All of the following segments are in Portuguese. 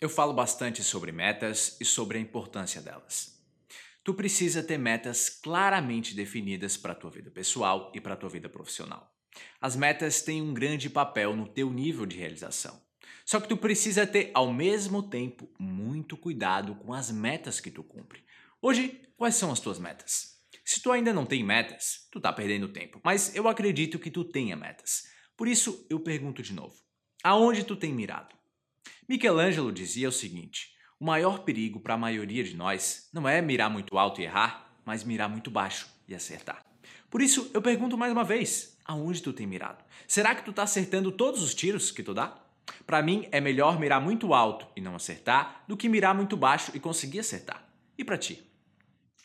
Eu falo bastante sobre metas e sobre a importância delas. Tu precisa ter metas claramente definidas para a tua vida pessoal e para a tua vida profissional. As metas têm um grande papel no teu nível de realização. Só que tu precisa ter ao mesmo tempo muito cuidado com as metas que tu cumpre. Hoje, quais são as tuas metas? Se tu ainda não tem metas, tu tá perdendo tempo, mas eu acredito que tu tenha metas. Por isso, eu pergunto de novo: aonde tu tem mirado? Michelangelo dizia o seguinte: o maior perigo para a maioria de nós não é mirar muito alto e errar, mas mirar muito baixo e acertar. Por isso, eu pergunto mais uma vez: aonde tu tem mirado? Será que tu está acertando todos os tiros que tu dá? Para mim, é melhor mirar muito alto e não acertar do que mirar muito baixo e conseguir acertar. E para ti?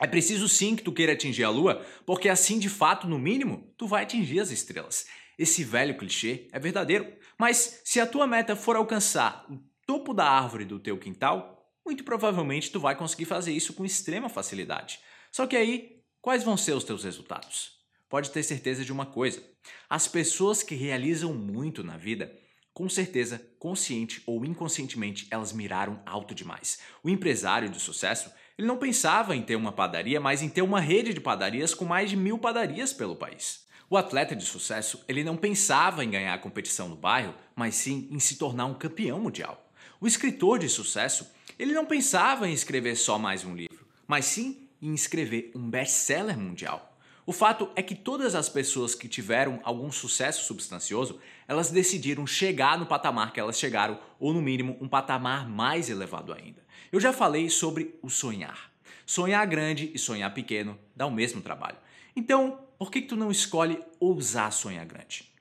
É preciso sim que tu queira atingir a lua, porque assim, de fato, no mínimo, tu vai atingir as estrelas. Esse velho clichê é verdadeiro, mas se a tua meta for alcançar o topo da árvore do teu quintal, muito provavelmente tu vai conseguir fazer isso com extrema facilidade. Só que aí, quais vão ser os teus resultados? Pode ter certeza de uma coisa: as pessoas que realizam muito na vida, com certeza, consciente ou inconscientemente, elas miraram alto demais. O empresário de sucesso, ele não pensava em ter uma padaria, mas em ter uma rede de padarias com mais de mil padarias pelo país. O atleta de sucesso, ele não pensava em ganhar a competição no bairro, mas sim em se tornar um campeão mundial. O escritor de sucesso, ele não pensava em escrever só mais um livro, mas sim em escrever um best-seller mundial. O fato é que todas as pessoas que tiveram algum sucesso substancioso, elas decidiram chegar no patamar que elas chegaram, ou no mínimo um patamar mais elevado ainda. Eu já falei sobre o sonhar. Sonhar grande e sonhar pequeno dá o mesmo trabalho. Então, por que, que tu não escolhe ousar sonhar grande?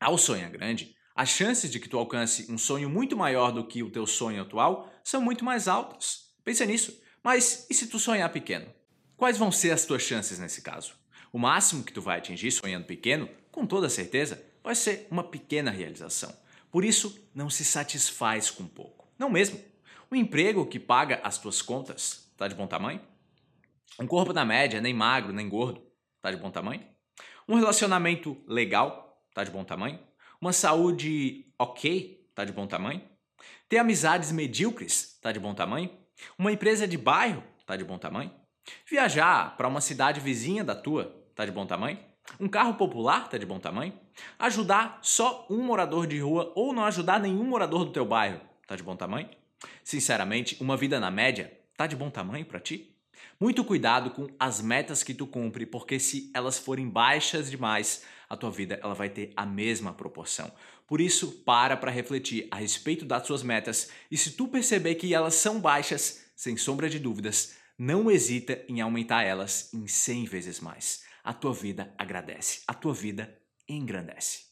Ao sonhar grande, as chances de que tu alcance um sonho muito maior do que o teu sonho atual são muito mais altas. Pensa nisso. Mas e se tu sonhar pequeno? Quais vão ser as tuas chances nesse caso? O máximo que tu vai atingir sonhando pequeno, com toda certeza, vai ser uma pequena realização. Por isso, não se satisfaz com pouco. Não mesmo. O emprego que paga as tuas contas está de bom tamanho? Um corpo na média, nem magro, nem gordo, está de bom tamanho? Um relacionamento legal está de bom tamanho? Uma saúde ok, tá de bom tamanho? Ter amizades medíocres, tá de bom tamanho? Uma empresa de bairro, tá de bom tamanho? Viajar para uma cidade vizinha da tua, tá de bom tamanho? Um carro popular tá de bom tamanho? Ajudar só um morador de rua ou não ajudar nenhum morador do teu bairro, tá de bom tamanho? Sinceramente, uma vida na média tá de bom tamanho para ti? Muito cuidado com as metas que tu cumpre, porque se elas forem baixas demais, a tua vida ela vai ter a mesma proporção. Por isso, para para refletir a respeito das suas metas e se tu perceber que elas são baixas, sem sombra de dúvidas, não hesita em aumentar elas em 100 vezes mais. A tua vida agradece, a tua vida engrandece.